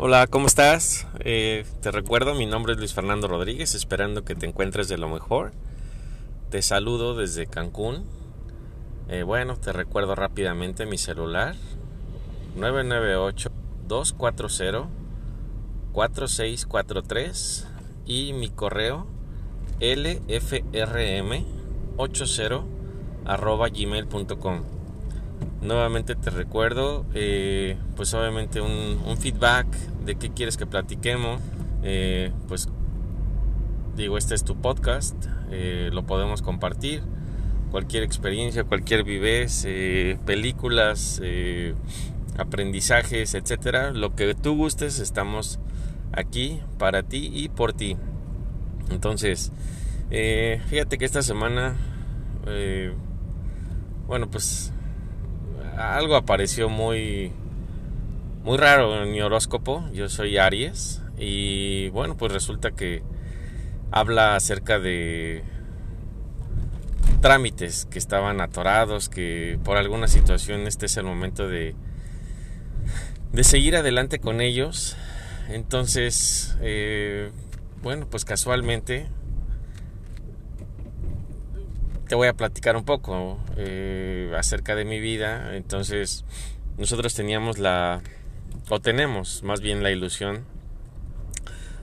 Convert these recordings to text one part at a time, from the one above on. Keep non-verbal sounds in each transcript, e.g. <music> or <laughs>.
Hola, ¿cómo estás? Eh, te recuerdo, mi nombre es Luis Fernando Rodríguez, esperando que te encuentres de lo mejor. Te saludo desde Cancún. Eh, bueno, te recuerdo rápidamente mi celular 998-240-4643 y mi correo lfrm80 arroba gmail.com. Nuevamente te recuerdo, eh, pues obviamente un, feedback de qué quieres que platiquemos. Eh, pues digo, este es tu podcast, eh, lo podemos compartir. Cualquier experiencia, cualquier vivez, películas, aprendizajes, etcétera, lo que tú gustes, estamos aquí para ti y por ti. Entonces, fíjate que esta semana, bueno, pues algo apareció muy muy raro en mi horóscopo. Yo soy Aries y bueno, pues resulta que habla acerca de trámites que estaban atorados, que por alguna situación este es el momento de de seguir adelante con ellos. Entonces, eh, bueno, pues casualmente te voy a platicar un poco eh, acerca de mi vida. Entonces, nosotros teníamos la, o tenemos más bien la ilusión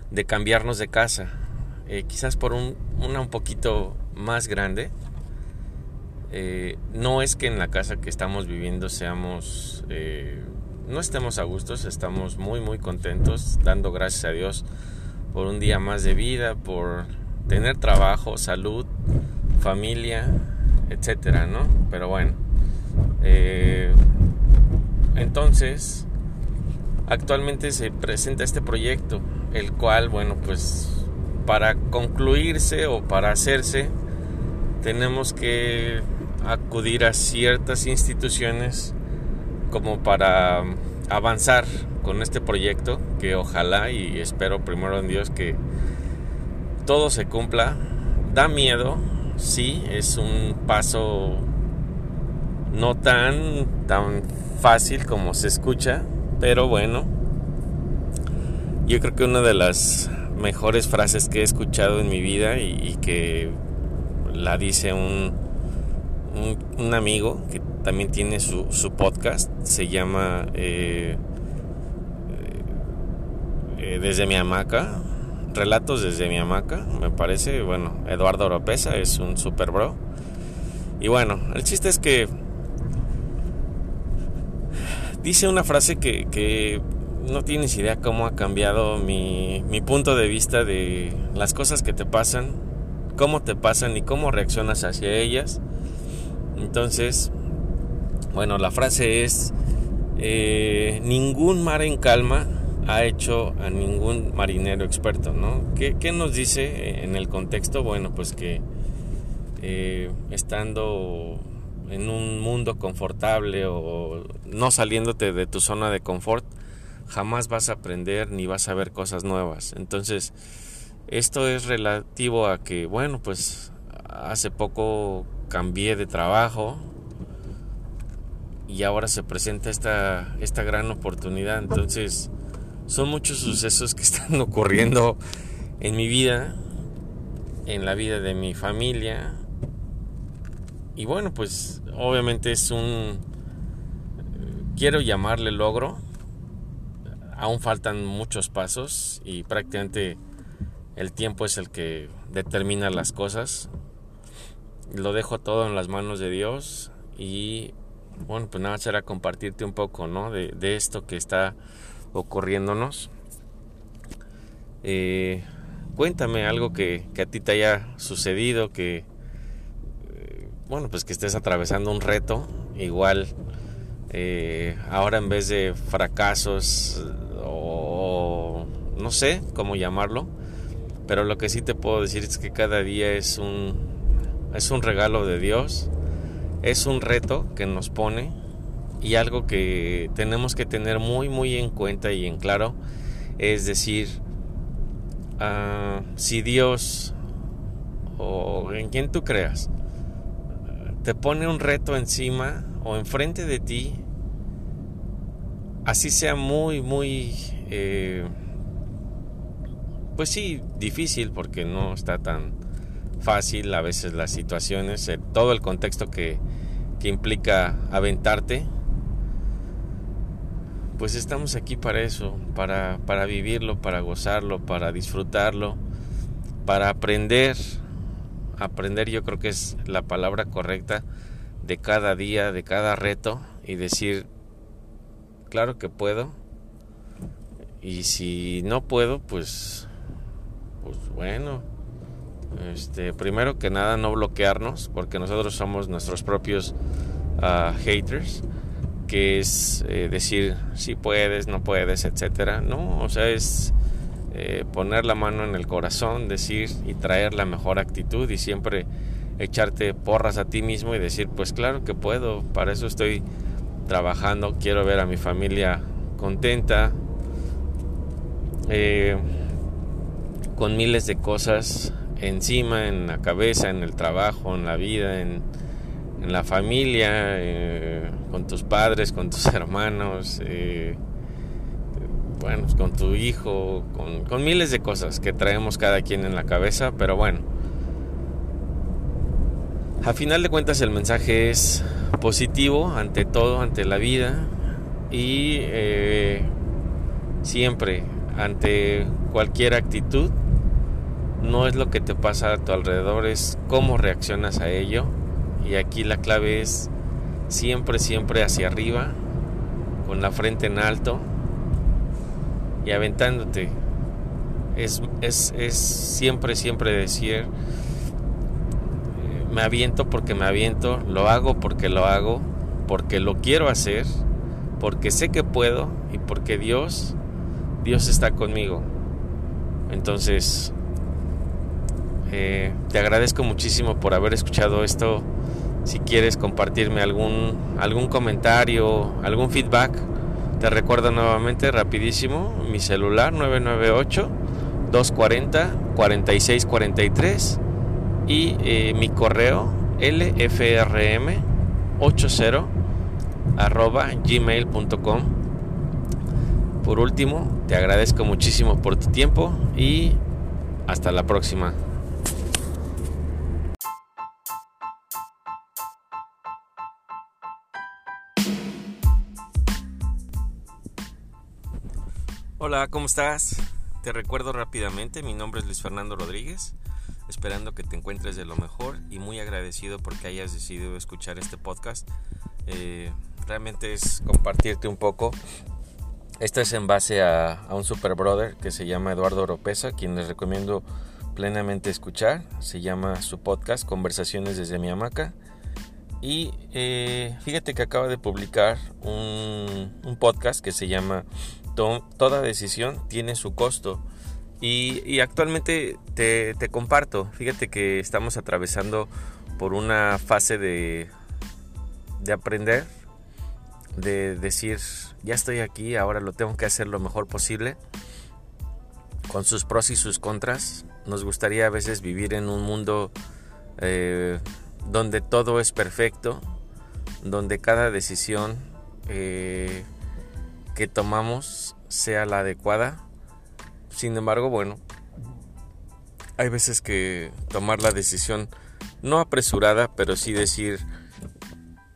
de cambiarnos de casa, eh, quizás por un, una un poquito más grande. Eh, no es que en la casa que estamos viviendo seamos, no estemos a gustos, estamos muy muy contentos, dando gracias a Dios por un día más de vida, por tener trabajo, salud, familia, etcétera, ¿no? Pero bueno, eh, entonces, actualmente se presenta este proyecto, el cual, bueno, pues para concluirse o para hacerse, tenemos que acudir a ciertas instituciones como para avanzar con este proyecto que ojalá y espero primero en Dios que todo se cumpla. Da miedo, sí, es un paso no tan, tan fácil como se escucha, pero bueno, yo creo que una de las mejores frases que he escuchado en mi vida y, que la dice un, un, amigo que también tiene su, su podcast, se llama eh, eh, Desde mi hamaca, Relatos desde mi hamaca, me parece. Bueno, Eduardo Oropesa es un super bro. Y bueno, el chiste es que dice una frase que, no tienes idea cómo ha cambiado mi, mi punto de vista de las cosas que te pasan, cómo te pasan y cómo reaccionas hacia ellas. Entonces, bueno, la frase es, eh, ningún mar en calma ha hecho a ningún marinero experto, ¿no? ¿Qué, nos dice en el contexto? Bueno, pues que eh, estando en un mundo confortable o no saliéndote de tu zona de confort, jamás vas a aprender ni vas a ver cosas nuevas. Entonces, esto es relativo a que, bueno, pues hace poco cambié de trabajo y ahora se presenta esta, esta gran oportunidad. Entonces, son muchos sucesos que <laughs> están ocurriendo en mi vida, en la vida de mi familia. Y bueno, pues obviamente es un, quiero llamarle logro. Aún faltan muchos pasos y prácticamente el tiempo es el que determina las cosas. Lo dejo todo en las manos de Dios y bueno, pues nada, será compartirte un poco, ¿no? De, de esto que está ocurriéndonos. Eh, cuéntame algo que, a ti te haya sucedido, que, eh, bueno, pues que estés atravesando un reto, igual, eh, ahora en vez de fracasos o no sé cómo llamarlo, pero lo que sí te puedo decir es que cada día es un, es un regalo de Dios, es un reto que nos pone y algo que tenemos que tener muy muy en cuenta y en claro es decir ah, si Dios o en quien tú creas te pone un reto encima o enfrente de ti así sea muy muy eh, pues sí, difícil porque no está tan fácil a veces las situaciones, eh, todo el contexto que, que implica aventarte. Pues estamos aquí para eso, para, para vivirlo, para gozarlo, para disfrutarlo, para aprender. Aprender yo creo que es la palabra correcta de cada día, de cada reto y decir, claro que puedo. Y si no puedo, pues pues bueno, este, primero que nada no bloquearnos, porque nosotros somos nuestros propios ah, haters, que es eh, decir si puedes, no puedes, etcétera. No, o sea, es eh, poner la mano en el corazón, decir y traer la mejor actitud y siempre echarte porras a ti mismo y decir, pues claro que puedo, para eso estoy trabajando, quiero ver a mi familia contenta. Eh, con miles de cosas encima, en la cabeza, en el trabajo, en la vida, en, la familia, eh, con tus padres, con tus <laughs> hermanos, eh, bueno, con tu hijo, con, con miles de cosas que traemos cada quien en la cabeza, pero bueno. A final de cuentas el mensaje es positivo ante todo, ante la vida y eh, siempre ante cualquier actitud no es lo que te pasa a tu alrededor, es cómo reaccionas a ello. Y aquí la clave es siempre, siempre hacia arriba, con la frente en alto y aventándote. Es, es, es siempre, siempre decir, eh, me aviento porque me aviento, lo hago porque lo hago, porque lo quiero hacer, porque sé que puedo y porque Dios, Dios está conmigo. Entonces, eh, te agradezco muchísimo por haber escuchado esto. Si quieres compartirme algún, algún comentario, algún feedback, te recuerdo nuevamente rapidísimo mi celular 998 240 4643 y eh, mi correo lfrm 80 arroba gmail.com por último te agradezco muchísimo por tu tiempo y hasta la próxima Hola, ¿cómo estás? Te recuerdo rápidamente, mi nombre es Luis Fernando Rodríguez, esperando que te encuentres de lo mejor y muy agradecido porque hayas decidido escuchar este podcast. Eh, realmente es compartirte un poco. Esto es en base a, un super brother que se llama Eduardo Oropesa, quien les recomiendo plenamente escuchar. Se llama su podcast Conversaciones desde mi hamaca. Y eh, fíjate que acaba de publicar un, un podcast que se llama toda decisión tiene su costo. Y, actualmente te, comparto, fíjate que estamos atravesando por una fase de, de aprender, de decir, ya estoy aquí, ahora lo tengo que hacer lo mejor posible, con sus pros y sus contras. Nos gustaría a veces vivir en un mundo eh, donde todo es perfecto, donde cada decisión eh, que tomamos sea la adecuada. Sin embargo, bueno, hay veces que tomar la decisión no apresurada, pero sí decir,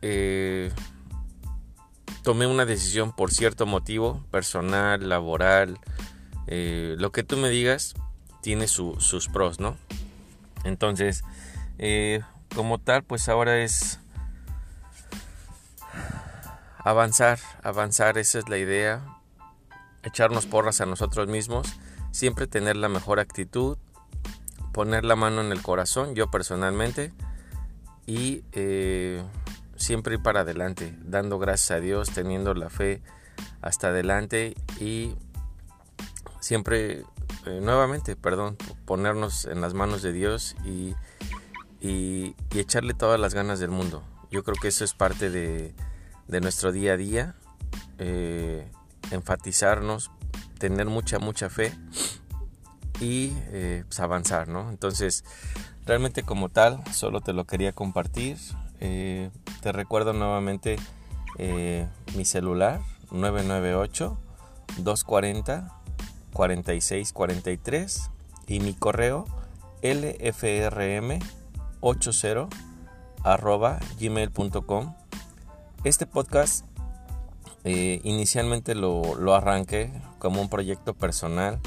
eh, tomé una decisión por cierto motivo, personal, laboral, eh, lo que tú me digas, tiene sus pros, ¿no? Entonces, eh, como tal, pues ahora es avanzar, avanzar, esa es la idea, echarnos porras a nosotros mismos, siempre tener la mejor actitud, poner la mano en el corazón, yo personalmente, y eh, siempre ir para adelante, dando gracias a Dios, teniendo la fe hasta adelante y siempre, eh, nuevamente, perdón, ponernos en las manos de Dios y, y echarle todas las ganas del mundo. Yo creo que eso es parte de, de nuestro día a día, eh, enfatizarnos, tener mucha, mucha fe y eh, pues, avanzar, ¿no? Entonces, realmente como tal, solo te lo quería compartir. Eh, te recuerdo nuevamente mi celular 998 240 4643 y mi correo lfrm80 arroba gmail.com. Este podcast eh, inicialmente lo, arranqué como un proyecto personal,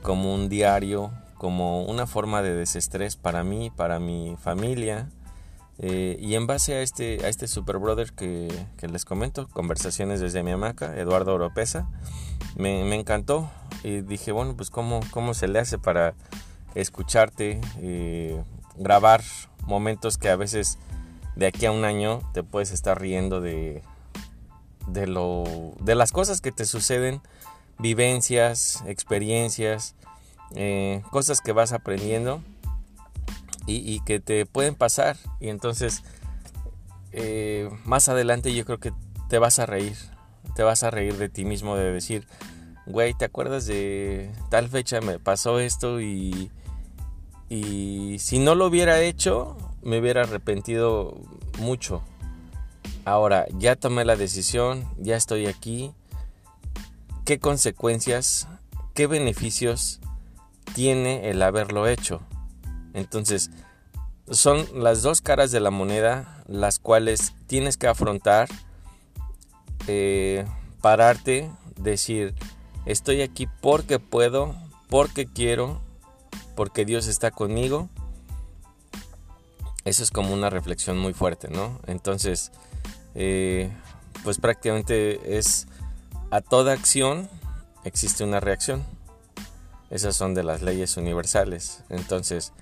como un diario, como una forma de desestrés para mí, para mi familia. Eh, y en base a este, a este super brother que, les comento, conversaciones desde mi hamaca, Eduardo Oropesa, me, me, encantó y dije, bueno, pues cómo, cómo se le hace para escucharte, eh, grabar momentos que a veces de aquí a un año te puedes estar riendo de, de, lo, de las cosas que te suceden, vivencias, experiencias, eh, cosas que vas aprendiendo y, que te pueden pasar. Y entonces, eh, más adelante yo creo que te vas a reír, te vas a reír de ti mismo, de decir, güey, ¿te acuerdas de tal fecha me pasó esto y, y si no lo hubiera hecho, me hubiera arrepentido mucho. Ahora, ya tomé la decisión, ya estoy aquí. ¿Qué consecuencias, qué beneficios tiene el haberlo hecho? Entonces, son las dos caras de la moneda las cuales tienes que afrontar, eh, pararte, decir, estoy aquí porque puedo, porque quiero, porque Dios está conmigo. Eso es como una reflexión muy fuerte, ¿no? Entonces, eh, pues prácticamente es a toda acción existe una reacción. Esas son de las leyes universales. Entonces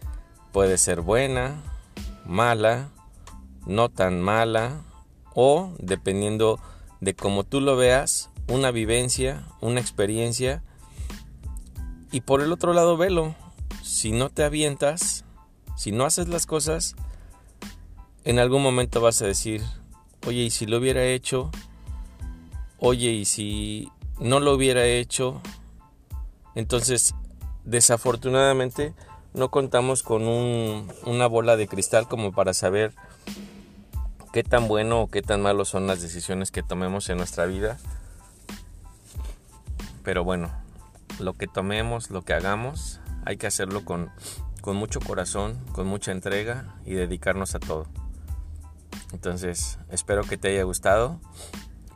puede ser buena, mala, no tan mala o dependiendo de cómo tú lo veas, una vivencia, una experiencia. Y por el otro lado, velo. Si no te avientas, si no haces las cosas, en algún momento vas a decir, Oye, ¿y si lo hubiera hecho? Oye, ¿y si no lo hubiera hecho? Entonces, desafortunadamente, no contamos con una bola de cristal como para saber qué tan bueno o qué tan malo son las decisiones que tomemos en nuestra vida. Pero bueno, lo que tomemos, lo que hagamos, hay que hacerlo con, con mucho corazón, con mucha entrega y dedicarnos a todo. Entonces, espero que te haya gustado.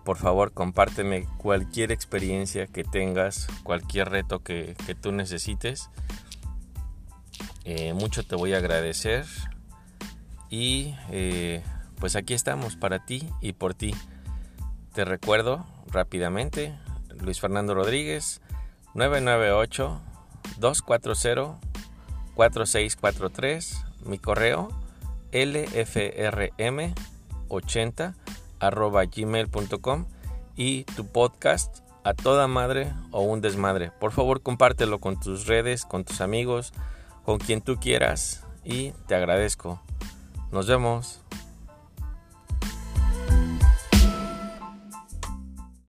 Por favor, compárteme cualquier experiencia que tengas, cualquier reto que, tú necesites. Eh, mucho te voy a agradecer. Y eh, pues aquí estamos para ti y por ti. Te recuerdo rápidamente, Luis Fernando Rodríguez, 998 240 4643, mi correo lfrm80 arroba gmail.com y tu podcast a toda madre o un desmadre. Por favor compártelo con tus redes, con tus amigos, con quien tú quieras y te agradezco. Nos vemos.